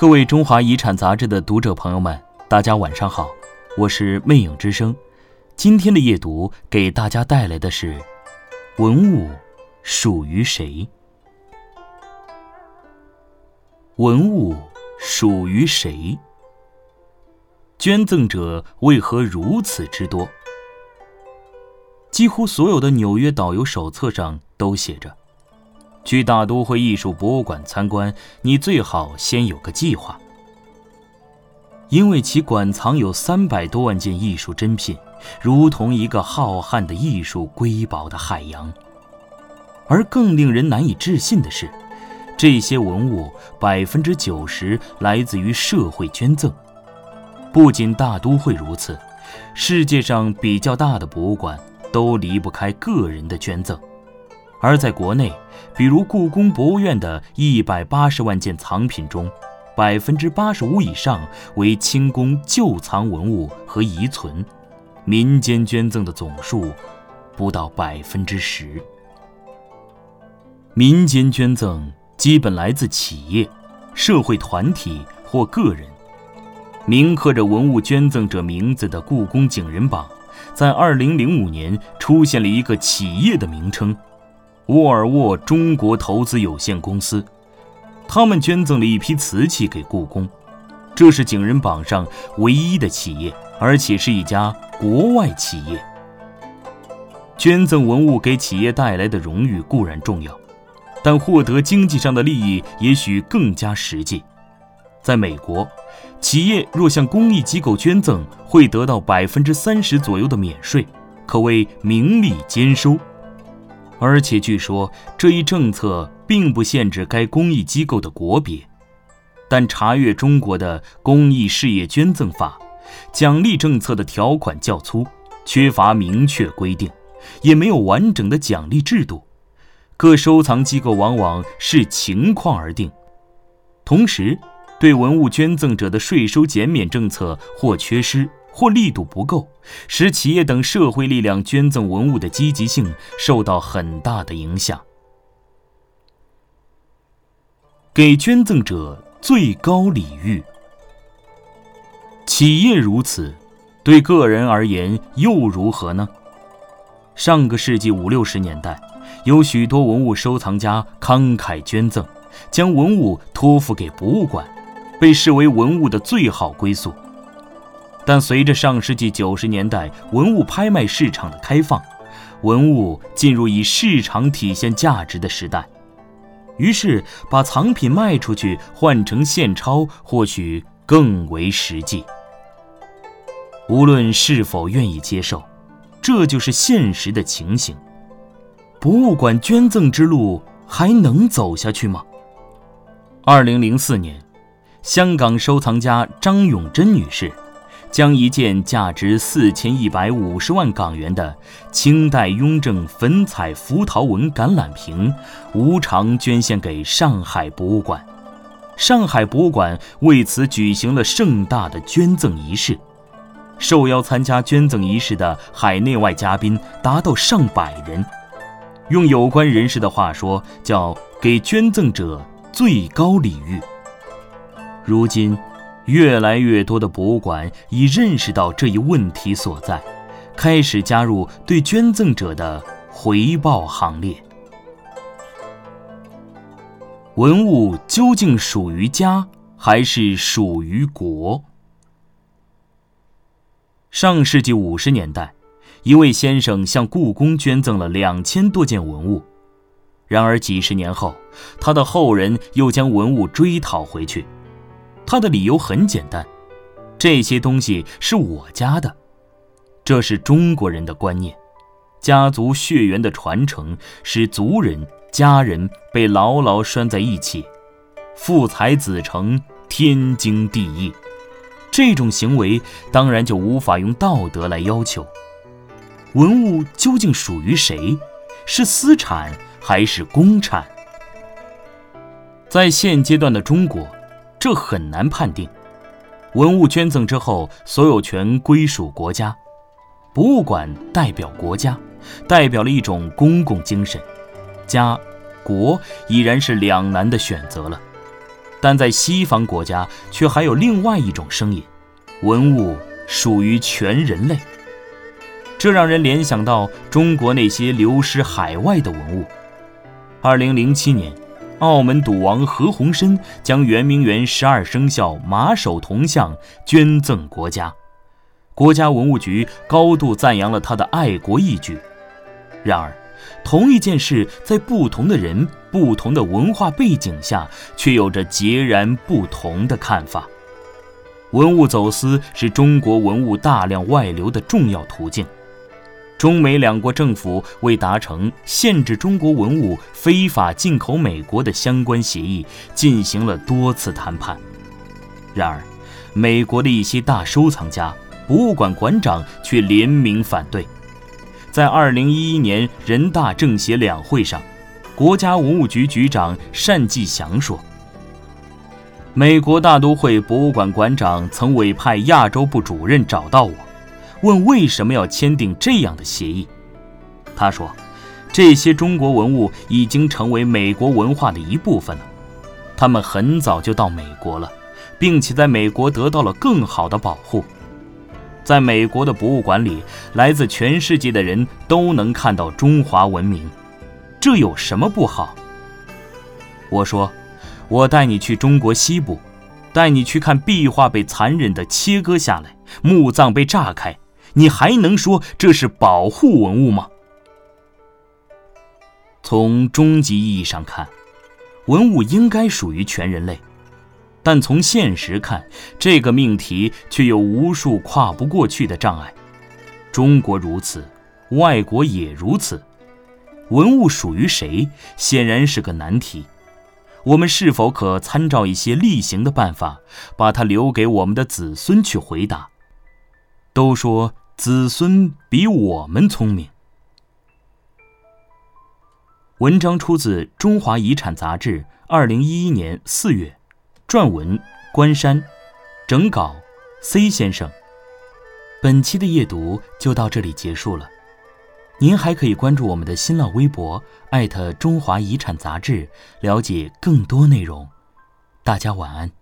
各位《中华遗产》杂志的读者朋友们，大家晚上好，我是魅影之声。今天的夜读给大家带来的是：文物属于谁？文物属于谁？捐赠者为何如此之多？几乎所有的纽约导游手册上都写着。去大都会艺术博物馆参观，你最好先有个计划，因为其馆藏有三百多万件艺术珍品，如同一个浩瀚的艺术瑰宝的海洋。而更令人难以置信的是，这些文物百分之九十来自于社会捐赠。不仅大都会如此，世界上比较大的博物馆都离不开个人的捐赠。而在国内，比如故宫博物院的一百八十万件藏品中，百分之八十五以上为清宫旧藏文物和遗存，民间捐赠的总数不到百分之十。民间捐赠基本来自企业、社会团体或个人。铭刻着文物捐赠者名字的故宫景仁榜，在二零零五年出现了一个企业的名称。沃尔沃中国投资有限公司，他们捐赠了一批瓷器给故宫，这是景仁榜上唯一的企业，而且是一家国外企业。捐赠文物给企业带来的荣誉固然重要，但获得经济上的利益也许更加实际。在美国，企业若向公益机构捐赠，会得到百分之三十左右的免税，可谓名利兼收。而且据说这一政策并不限制该公益机构的国别，但查阅中国的公益事业捐赠法，奖励政策的条款较粗，缺乏明确规定，也没有完整的奖励制度，各收藏机构往往视情况而定，同时对文物捐赠者的税收减免政策或缺失。或力度不够，使企业等社会力量捐赠文物的积极性受到很大的影响。给捐赠者最高礼遇，企业如此，对个人而言又如何呢？上个世纪五六十年代，有许多文物收藏家慷慨捐赠，将文物托付给博物馆，被视为文物的最好归宿。但随着上世纪九十年代文物拍卖市场的开放，文物进入以市场体现价值的时代，于是把藏品卖出去换成现钞，或许更为实际。无论是否愿意接受，这就是现实的情形。博物馆捐赠之路还能走下去吗？二零零四年，香港收藏家张永珍女士。将一件价值四千一百五十万港元的清代雍正粉彩福桃纹橄榄瓶无偿捐献给上海博物馆，上海博物馆为此举行了盛大的捐赠仪式，受邀参加捐赠仪式的海内外嘉宾达到上百人，用有关人士的话说，叫给捐赠者最高礼遇。如今。越来越多的博物馆已认识到这一问题所在，开始加入对捐赠者的回报行列。文物究竟属于家还是属于国？上世纪五十年代，一位先生向故宫捐赠了两千多件文物，然而几十年后，他的后人又将文物追讨回去。他的理由很简单，这些东西是我家的，这是中国人的观念，家族血缘的传承使族人家人被牢牢拴在一起，父财子承，天经地义。这种行为当然就无法用道德来要求。文物究竟属于谁？是私产还是公产？在现阶段的中国。这很难判定。文物捐赠之后，所有权归属国家，博物馆代表国家，代表了一种公共精神。家、国已然是两难的选择了。但在西方国家却还有另外一种声音：文物属于全人类。这让人联想到中国那些流失海外的文物。二零零七年，澳门赌王何鸿燊将圆明园十二生肖马首铜像捐赠国家，国家文物局高度赞扬了他的爱国义举。然而，同一件事在不同的人、不同的文化背景下，却有着截然不同的看法。文物走私是中国文物大量外流的重要途径。中美两国政府为达成限制中国文物非法进口美国的相关协议，进行了多次谈判。然而，美国的一些大收藏家、博物馆馆长却联名反对。在2011年人大政协两会上，国家文物局局长单霁翔说：“美国大都会博物馆馆长曾委派亚洲部主任找到我。”问为什么要签订这样的协议？他说：“这些中国文物已经成为美国文化的一部分了，他们很早就到美国了，并且在美国得到了更好的保护。在美国的博物馆里，来自全世界的人都能看到中华文明，这有什么不好？”我说：“我带你去中国西部，带你去看壁画被残忍地切割下来，墓葬被炸开。”你还能说这是保护文物吗？从终极意义上看，文物应该属于全人类，但从现实看，这个命题却有无数跨不过去的障碍。中国如此，外国也如此。文物属于谁，显然是个难题。我们是否可参照一些例行的办法，把它留给我们的子孙去回答？都说。子孙比我们聪明。文章出自《中华遗产》杂志，二零一一年四月，撰文关山，整稿 C 先生。本期的夜读就到这里结束了，您还可以关注我们的新浪微博艾特中华遗产杂志，了解更多内容。大家晚安。